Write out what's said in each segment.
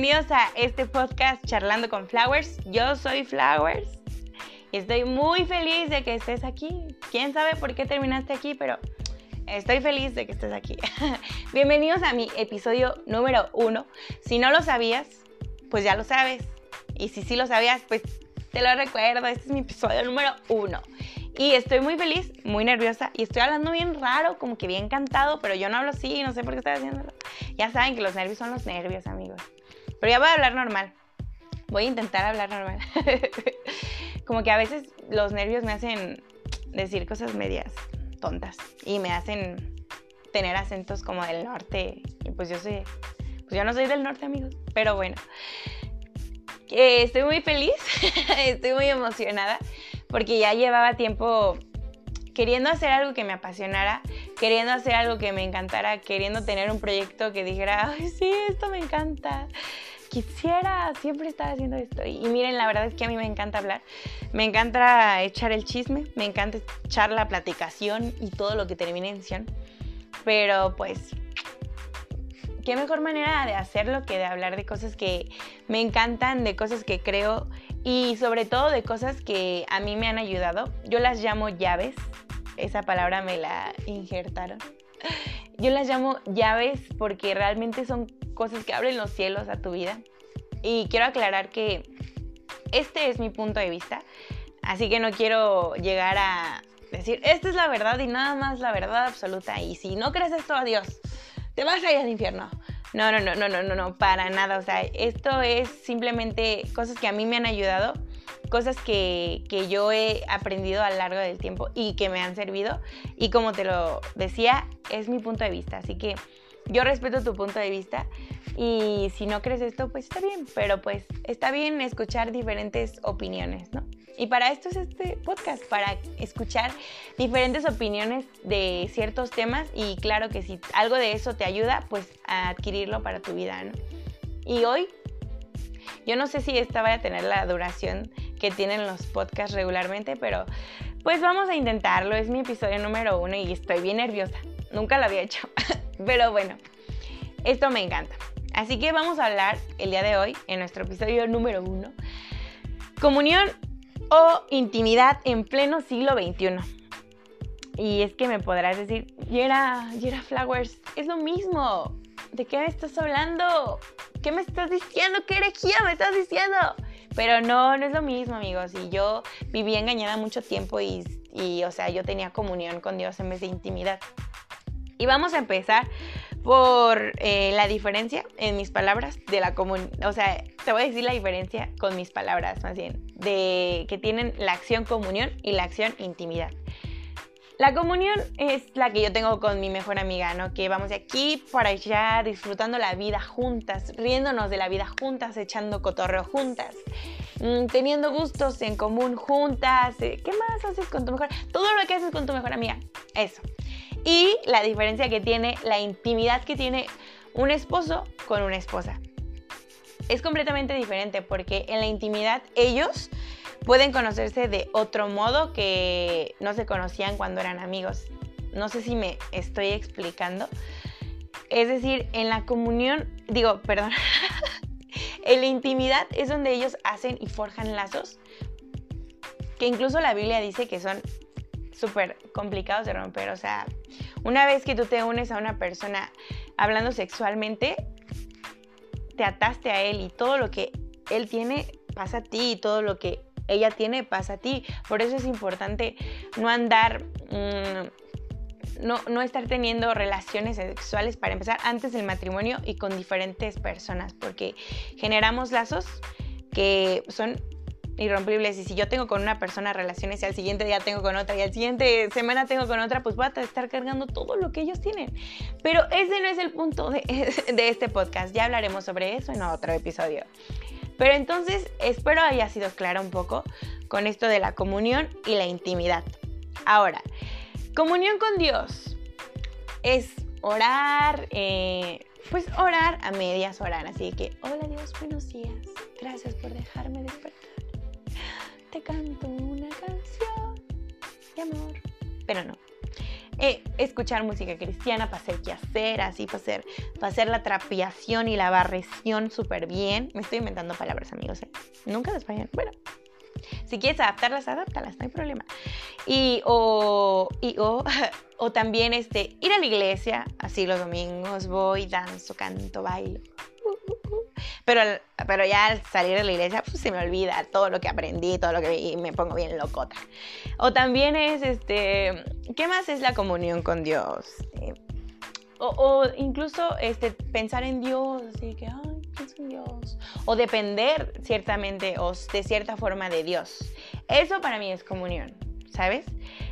bienvenidos a este podcast Charlando con Flowers. Yo soy Flowers y estoy muy feliz de que estés aquí. Quién sabe por qué terminaste aquí, pero estoy feliz de que estés aquí. bienvenidos a mi episodio número uno. Si no lo sabías, pues ya lo sabes. Y si sí lo sabías, pues te lo recuerdo. Este es mi episodio número uno. Y estoy muy feliz, muy nerviosa y estoy hablando bien raro, como que bien cantado, pero yo no hablo así, no sé por qué estoy haciéndolo. Ya saben que los nervios son los nervios, amigos. Pero ya voy a hablar normal. Voy a intentar hablar normal. como que a veces los nervios me hacen decir cosas medias tontas y me hacen tener acentos como del norte. Y pues yo soy, pues yo no soy del norte, amigos. Pero bueno, eh, estoy muy feliz, estoy muy emocionada porque ya llevaba tiempo queriendo hacer algo que me apasionara, queriendo hacer algo que me encantara, queriendo tener un proyecto que dijera, ay, sí, esto me encanta. Quisiera siempre estar haciendo esto. Y, miren, la verdad es que a mí me encanta hablar. Me encanta echar el chisme, me encanta echar la platicación y todo lo que termine en ción. Pero pues qué mejor manera de hacerlo que de hablar de cosas que me encantan, de cosas que creo y sobre todo de cosas que a mí me han ayudado. Yo las llamo llaves, esa palabra me la injertaron. Yo las llamo llaves porque realmente son cosas que abren los cielos a tu vida. Y quiero aclarar que este es mi punto de vista, así que no quiero llegar a decir, esta es la verdad y nada más la verdad absoluta. Y si no crees esto, adiós, te vas a ir al infierno. No, no, no, no, no, no, no, para nada. O sea, esto es simplemente cosas que a mí me han ayudado, cosas que, que yo he aprendido a lo largo del tiempo y que me han servido. Y como te lo decía, es mi punto de vista. Así que yo respeto tu punto de vista y si no crees esto, pues está bien, pero pues está bien escuchar diferentes opiniones, ¿no? Y para esto es este podcast, para escuchar diferentes opiniones de ciertos temas y claro que si algo de eso te ayuda, pues a adquirirlo para tu vida, ¿no? Y hoy, yo no sé si esta vaya a tener la duración que tienen los podcasts regularmente, pero pues vamos a intentarlo. Es mi episodio número uno y estoy bien nerviosa. Nunca lo había hecho, pero bueno, esto me encanta. Así que vamos a hablar el día de hoy, en nuestro episodio número uno, comunión o intimidad en pleno siglo XXI. Y es que me podrás decir, Yera, Yera Flowers, es lo mismo. ¿De qué me estás hablando? ¿Qué me estás diciendo? ¿Qué herejía me estás diciendo? Pero no, no es lo mismo, amigos. Y yo viví engañada mucho tiempo y, y, o sea, yo tenía comunión con Dios en vez de intimidad. Y vamos a empezar por eh, la diferencia en mis palabras de la comunión. O sea, te voy a decir la diferencia con mis palabras, más bien, de que tienen la acción comunión y la acción intimidad. La comunión es la que yo tengo con mi mejor amiga, ¿no? Que vamos de aquí para allá, disfrutando la vida juntas, riéndonos de la vida juntas, echando cotorreo juntas, mm, teniendo gustos en común juntas. Eh, ¿Qué más haces con tu mejor? Todo lo que haces con tu mejor amiga. Eso y la diferencia que tiene, la intimidad que tiene un esposo con una esposa. Es completamente diferente porque en la intimidad ellos pueden conocerse de otro modo que no se conocían cuando eran amigos. No sé si me estoy explicando. Es decir, en la comunión, digo, perdón, en la intimidad es donde ellos hacen y forjan lazos que incluso la Biblia dice que son súper complicados de romper. O sea, una vez que tú te unes a una persona hablando sexualmente, te ataste a él y todo lo que él tiene pasa a ti y todo lo que ella tiene pasa a ti. Por eso es importante no andar, mm, no, no estar teniendo relaciones sexuales para empezar antes del matrimonio y con diferentes personas, porque generamos lazos que son irrompibles. Y si yo tengo con una persona relaciones y al siguiente día tengo con otra y al siguiente semana tengo con otra, pues voy a estar cargando todo lo que ellos tienen. Pero ese no es el punto de, de este podcast. Ya hablaremos sobre eso en otro episodio. Pero entonces espero haya sido clara un poco con esto de la comunión y la intimidad. Ahora, comunión con Dios es orar, eh, pues orar a medias orar. Así que, hola Dios, buenos días. Gracias por dejarme despertar te canto una canción de amor. Pero no. Eh, escuchar música cristiana para hacer así para hacer, para hacer la trapiación y la barreción súper bien. Me estoy inventando palabras, amigos. ¿eh? Nunca les fallan. Bueno, si quieres adaptarlas, adáptalas, no hay problema. Y o, y, o, o también este, ir a la iglesia, así los domingos voy, danzo, canto, bailo. Pero, pero ya al salir de la iglesia pues, se me olvida todo lo que aprendí, todo lo que vi y me pongo bien locota. O también es, este, ¿qué más es la comunión con Dios? Eh, o, o, incluso este, pensar en Dios, así que, ay, pienso en Dios. O depender ciertamente o de cierta forma de Dios. Eso para mí es comunión, ¿sabes?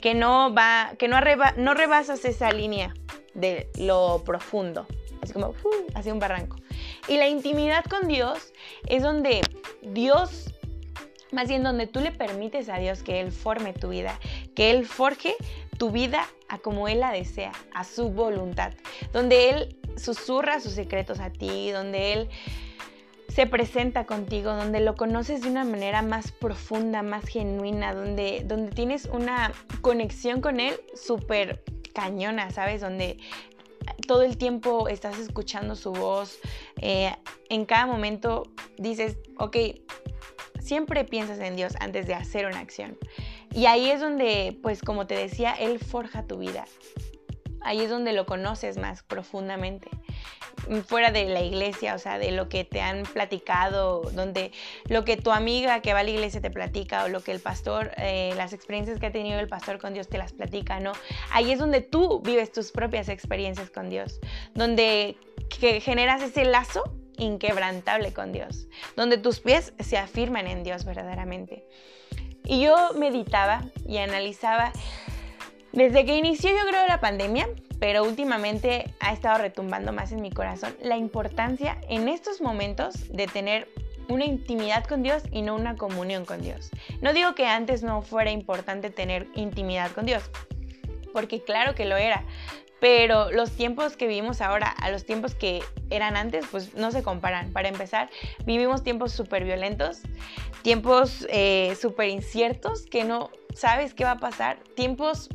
Que no va, que no, arreba, no rebasas esa línea de lo profundo. Así como, uh, así un barranco. Y la intimidad con Dios es donde Dios, más bien donde tú le permites a Dios que Él forme tu vida, que Él forje tu vida a como Él la desea, a su voluntad, donde Él susurra sus secretos a ti, donde Él se presenta contigo, donde lo conoces de una manera más profunda, más genuina, donde, donde tienes una conexión con Él súper cañona, ¿sabes? Donde todo el tiempo estás escuchando su voz, eh, en cada momento dices, ok, siempre piensas en Dios antes de hacer una acción. Y ahí es donde, pues como te decía, Él forja tu vida. Ahí es donde lo conoces más profundamente fuera de la iglesia, o sea, de lo que te han platicado, donde lo que tu amiga que va a la iglesia te platica o lo que el pastor, eh, las experiencias que ha tenido el pastor con Dios te las platica, ¿no? Ahí es donde tú vives tus propias experiencias con Dios, donde que generas ese lazo inquebrantable con Dios, donde tus pies se afirman en Dios verdaderamente. Y yo meditaba y analizaba, desde que inició yo creo la pandemia, pero últimamente ha estado retumbando más en mi corazón la importancia en estos momentos de tener una intimidad con Dios y no una comunión con Dios. No digo que antes no fuera importante tener intimidad con Dios, porque claro que lo era, pero los tiempos que vivimos ahora a los tiempos que eran antes, pues no se comparan. Para empezar, vivimos tiempos súper violentos, tiempos eh, súper inciertos que no sabes qué va a pasar, tiempos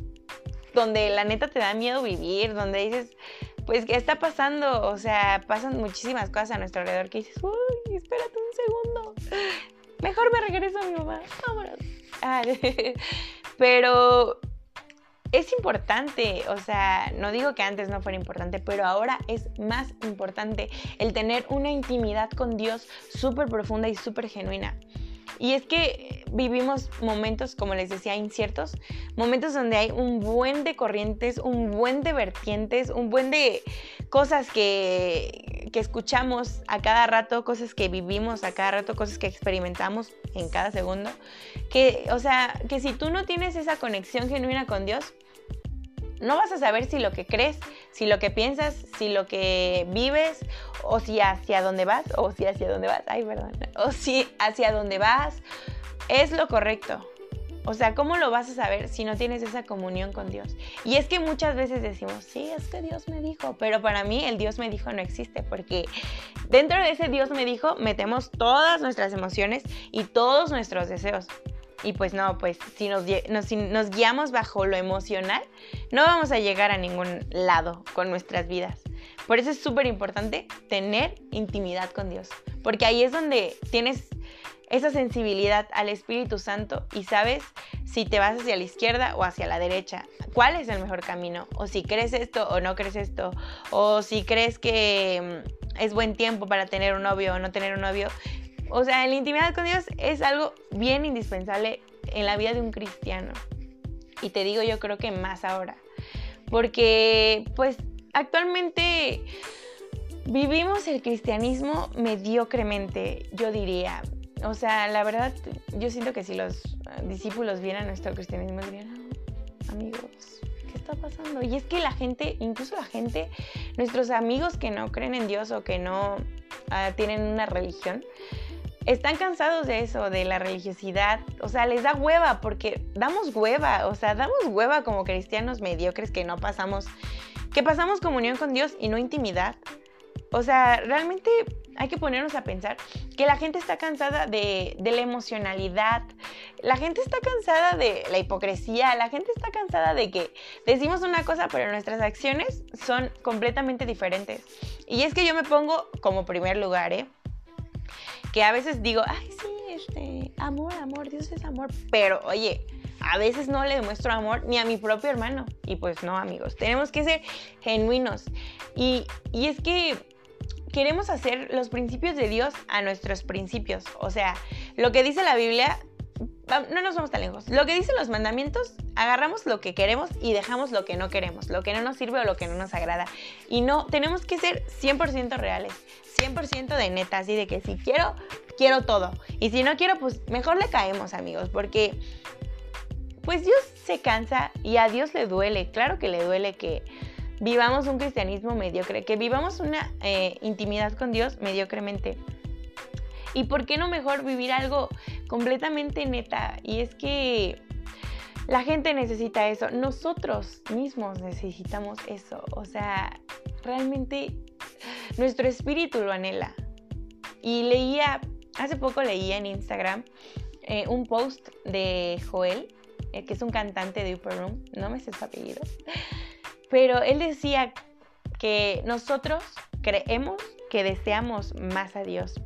donde la neta te da miedo vivir, donde dices, pues, ¿qué está pasando? O sea, pasan muchísimas cosas a nuestro alrededor que dices, uy, espérate un segundo, mejor me regreso a mi mamá, vámonos. pero es importante, o sea, no digo que antes no fuera importante, pero ahora es más importante el tener una intimidad con Dios súper profunda y súper genuina. Y es que vivimos momentos, como les decía, inciertos, momentos donde hay un buen de corrientes, un buen de vertientes, un buen de cosas que, que escuchamos a cada rato, cosas que vivimos a cada rato, cosas que experimentamos en cada segundo. Que, o sea, que si tú no tienes esa conexión genuina con Dios, no vas a saber si lo que crees, si lo que piensas, si lo que vives, o si hacia dónde vas, o si hacia dónde vas, ay, perdón, o si hacia dónde vas es lo correcto. O sea, ¿cómo lo vas a saber si no tienes esa comunión con Dios? Y es que muchas veces decimos, sí, es que Dios me dijo, pero para mí el Dios me dijo no existe, porque dentro de ese Dios me dijo metemos todas nuestras emociones y todos nuestros deseos. Y pues no, pues si nos, nos guiamos bajo lo emocional, no vamos a llegar a ningún lado con nuestras vidas. Por eso es súper importante tener intimidad con Dios, porque ahí es donde tienes esa sensibilidad al Espíritu Santo y sabes si te vas hacia la izquierda o hacia la derecha, cuál es el mejor camino, o si crees esto o no crees esto, o si crees que mm, es buen tiempo para tener un novio o no tener un novio. O sea, la intimidad con Dios es algo bien indispensable en la vida de un cristiano. Y te digo, yo creo que más ahora. Porque, pues, actualmente vivimos el cristianismo mediocremente, yo diría. O sea, la verdad, yo siento que si los discípulos vieran nuestro cristianismo, dirían, ah, amigos, ¿qué está pasando? Y es que la gente, incluso la gente, nuestros amigos que no creen en Dios o que no ah, tienen una religión, están cansados de eso, de la religiosidad. O sea, les da hueva porque damos hueva, o sea, damos hueva como cristianos mediocres que no pasamos, que pasamos comunión con Dios y no intimidad. O sea, realmente hay que ponernos a pensar que la gente está cansada de, de, la emocionalidad, la gente está cansada de la hipocresía, la gente está cansada de que decimos una cosa pero nuestras acciones son completamente diferentes. Y es que yo me pongo como primer lugar, ¿eh? Que a veces digo, ay, sí, este, amor, amor, Dios es amor, pero oye, a veces no le demuestro amor ni a mi propio hermano. Y pues no, amigos, tenemos que ser genuinos. Y, y es que queremos hacer los principios de Dios a nuestros principios. O sea, lo que dice la Biblia, no nos vamos tan lejos. Lo que dicen los mandamientos, agarramos lo que queremos y dejamos lo que no queremos, lo que no nos sirve o lo que no nos agrada. Y no, tenemos que ser 100% reales, 100% de neta, así de que si quiero, quiero todo. Y si no quiero, pues mejor le caemos, amigos, porque pues Dios se cansa y a Dios le duele, claro que le duele que vivamos un cristianismo mediocre, que vivamos una eh, intimidad con Dios mediocremente. ¿Y por qué no mejor vivir algo completamente neta? Y es que la gente necesita eso, nosotros mismos necesitamos eso, o sea, realmente nuestro espíritu lo anhela. Y leía, hace poco leía en Instagram eh, un post de Joel, eh, que es un cantante de Upper Room, no me sé su apellido, pero él decía que nosotros creemos que deseamos más a Dios,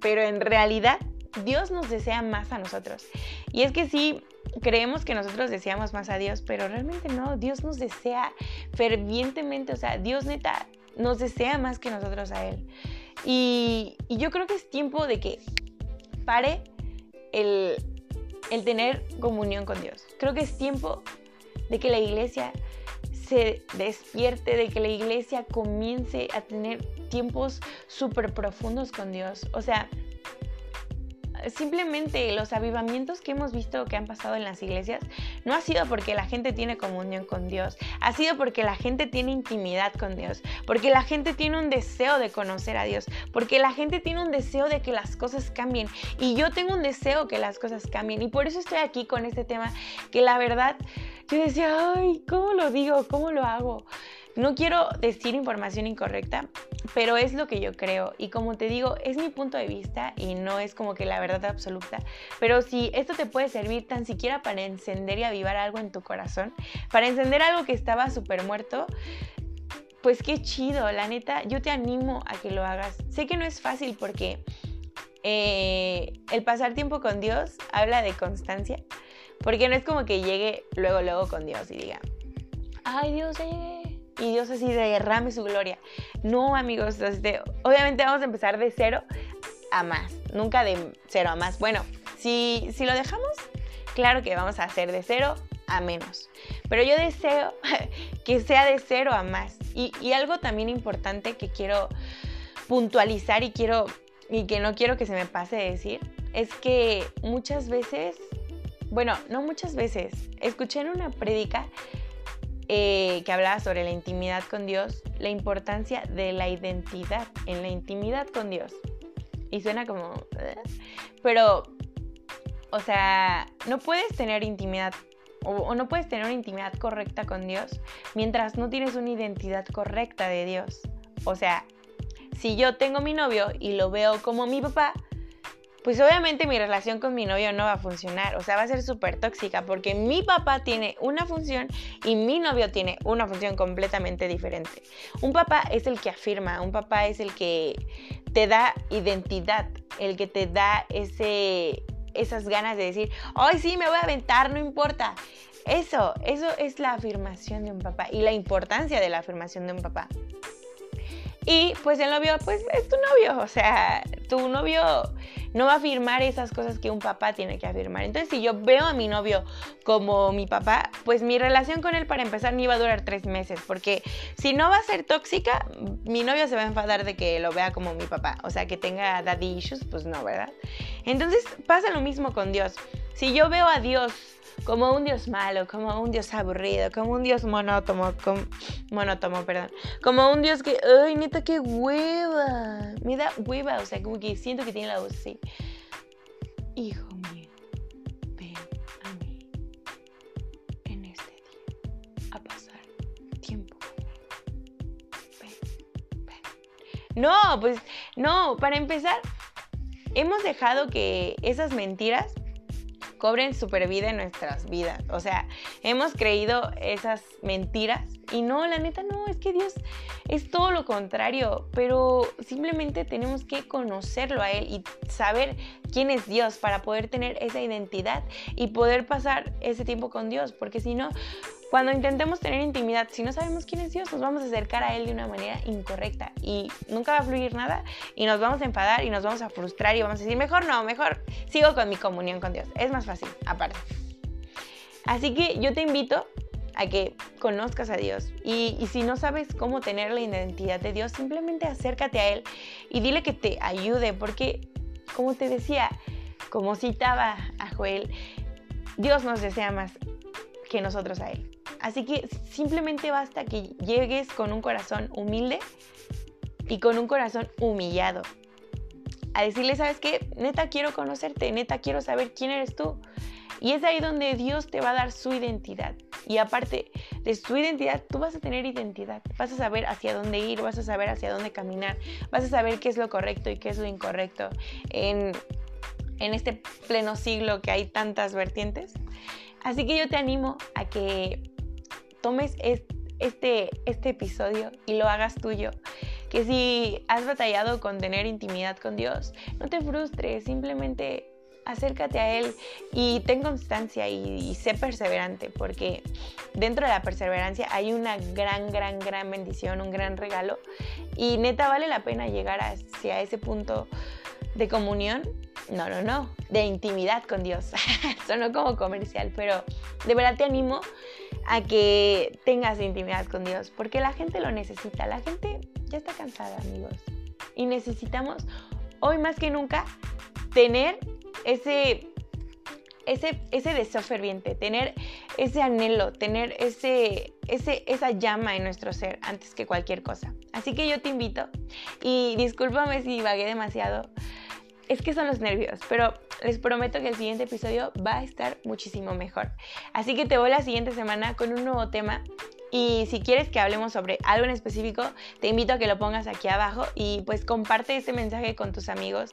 pero en realidad Dios nos desea más a nosotros. Y es que sí, creemos que nosotros deseamos más a Dios, pero realmente no, Dios nos desea fervientemente, o sea, Dios neta nos desea más que nosotros a Él. Y, yo creo que es tiempo de que pare el el tener comunión con Dios. Creo que es tiempo de que la iglesia se despierte, de que la iglesia comience a tener tiempos súper profundos con Dios. O sea, simplemente los avivamientos que hemos visto que han pasado en las iglesias no ha sido porque la gente tiene comunión con Dios, ha sido porque la gente tiene intimidad con Dios, porque la gente tiene un deseo de conocer a Dios, porque la gente tiene un deseo de que las cosas cambien y yo tengo un deseo que las cosas cambien y por eso estoy aquí con este tema que la verdad yo decía, ay, ¿cómo lo digo? ¿Cómo lo hago? No quiero decir información incorrecta, pero es lo que yo creo. Y como te digo, es mi punto de vista y no es como que la verdad absoluta. Pero si esto te puede servir tan siquiera para encender y avivar algo en tu corazón, para encender algo que estaba súper muerto, pues qué chido, la neta, yo te animo a que lo hagas. Sé que no es fácil porque eh, el pasar tiempo con Dios habla de constancia, porque no es como que llegue luego, luego con Dios y diga, ay Dios, ya y Dios así derrame su gloria. No, amigos, obviamente vamos a empezar de cero a más, nunca de cero a más. Bueno, si, si lo dejamos, claro que vamos a hacer de cero a menos. Pero yo deseo que sea de cero a más. Y, y algo también importante que quiero puntualizar y quiero y que no quiero que se me pase de decir es que muchas veces, bueno, no muchas veces, escuché en una prédica eh, que hablaba sobre la intimidad con Dios, la importancia de la identidad en la intimidad con Dios. Y suena como... ¿eh? Pero, o sea, no puedes tener intimidad o, no puedes tener una intimidad correcta con Dios mientras no tienes una identidad correcta de Dios. O sea, si yo tengo mi novio y lo veo como mi papá, pues obviamente mi relación con mi novio no va a funcionar, o sea, va a ser súper tóxica porque mi papá tiene una función y mi novio tiene una función completamente diferente. Un papá es el que afirma, un papá es el que te da identidad, el que te da ese, esas ganas de decir, ay sí, me voy a aventar, no importa. Eso, eso es la afirmación de un papá y la importancia de la afirmación de un papá. Y pues el novio, pues es tu novio, o sea, tu novio no va a afirmar esas cosas que un papá tiene que afirmar. Entonces, si yo veo a mi novio como mi papá, pues mi relación con él para empezar ni va a durar tres meses, porque si no va a ser tóxica, mi novio se va a enfadar de que lo vea como mi papá, o sea, que tenga daddy issues, pues no, ¿verdad? Entonces pasa lo mismo con Dios. Si yo veo a Dios como un dios malo, como un dios aburrido, como un dios monótono, monótono, perdón, como un dios que, ay, neta, qué hueva, me da hueva, o sea, como que siento que tiene la voz así. Hijo mío, ven a mí en este día a pasar tiempo Ven, ven. No, pues, no, para empezar, hemos dejado que esas mentiras cobren super vida en nuestras vidas. O sea, hemos creído esas mentiras y no, la neta no, es que Dios es todo lo contrario, pero simplemente tenemos que conocerlo a Él y saber quién es Dios para poder tener esa identidad y poder pasar ese tiempo con Dios, porque si no, cuando intentemos tener intimidad, si no sabemos quién es Dios, nos vamos a acercar a Él de una manera incorrecta y nunca va a fluir nada y nos vamos a enfadar y nos vamos a frustrar y vamos a decir, mejor no, mejor sigo con mi comunión con Dios. Es más fácil, aparte. Así que yo te invito a que conozcas a Dios. Y, si no sabes cómo tener la identidad de Dios, simplemente acércate a Él y dile que te ayude, porque como te decía, como citaba a Joel, Dios nos desea más que nosotros a Él. Así que simplemente basta que llegues con un corazón humilde y con un corazón humillado. A decirle, ¿sabes qué? Neta quiero conocerte, neta quiero saber quién eres tú. Y es ahí donde Dios te va a dar su identidad. Y aparte de su identidad, tú vas a tener identidad. Vas a saber hacia dónde ir, vas a saber hacia dónde caminar, vas a saber qué es lo correcto y qué es lo incorrecto. En, en este pleno siglo que hay tantas vertientes. Así que yo te animo a que tomes este, este episodio y lo hagas tuyo. Que si has batallado con tener intimidad con Dios, no te frustres, simplemente acércate a Él y ten constancia y, sé perseverante, porque dentro de la perseverancia hay una gran, gran, gran bendición, un gran regalo. Y neta, vale la pena llegar hacia ese punto de comunión. No, no, no, de intimidad con Dios. Sonó como comercial, pero de verdad te animo a que tengas intimidad con Dios, porque la gente lo necesita, la gente ya está cansada, amigos. Y necesitamos hoy más que nunca tener ese, ese, ese deseo ferviente, tener ese anhelo, tener ese, ese, esa llama en nuestro ser antes que cualquier cosa. Así que yo te invito y discúlpame si vagué demasiado es que son los nervios, pero les prometo que el siguiente episodio va a estar muchísimo mejor. Así que te voy la siguiente semana con un nuevo tema. Y si quieres que hablemos sobre algo en específico, te invito a que lo pongas aquí abajo y pues comparte este mensaje con tus amigos.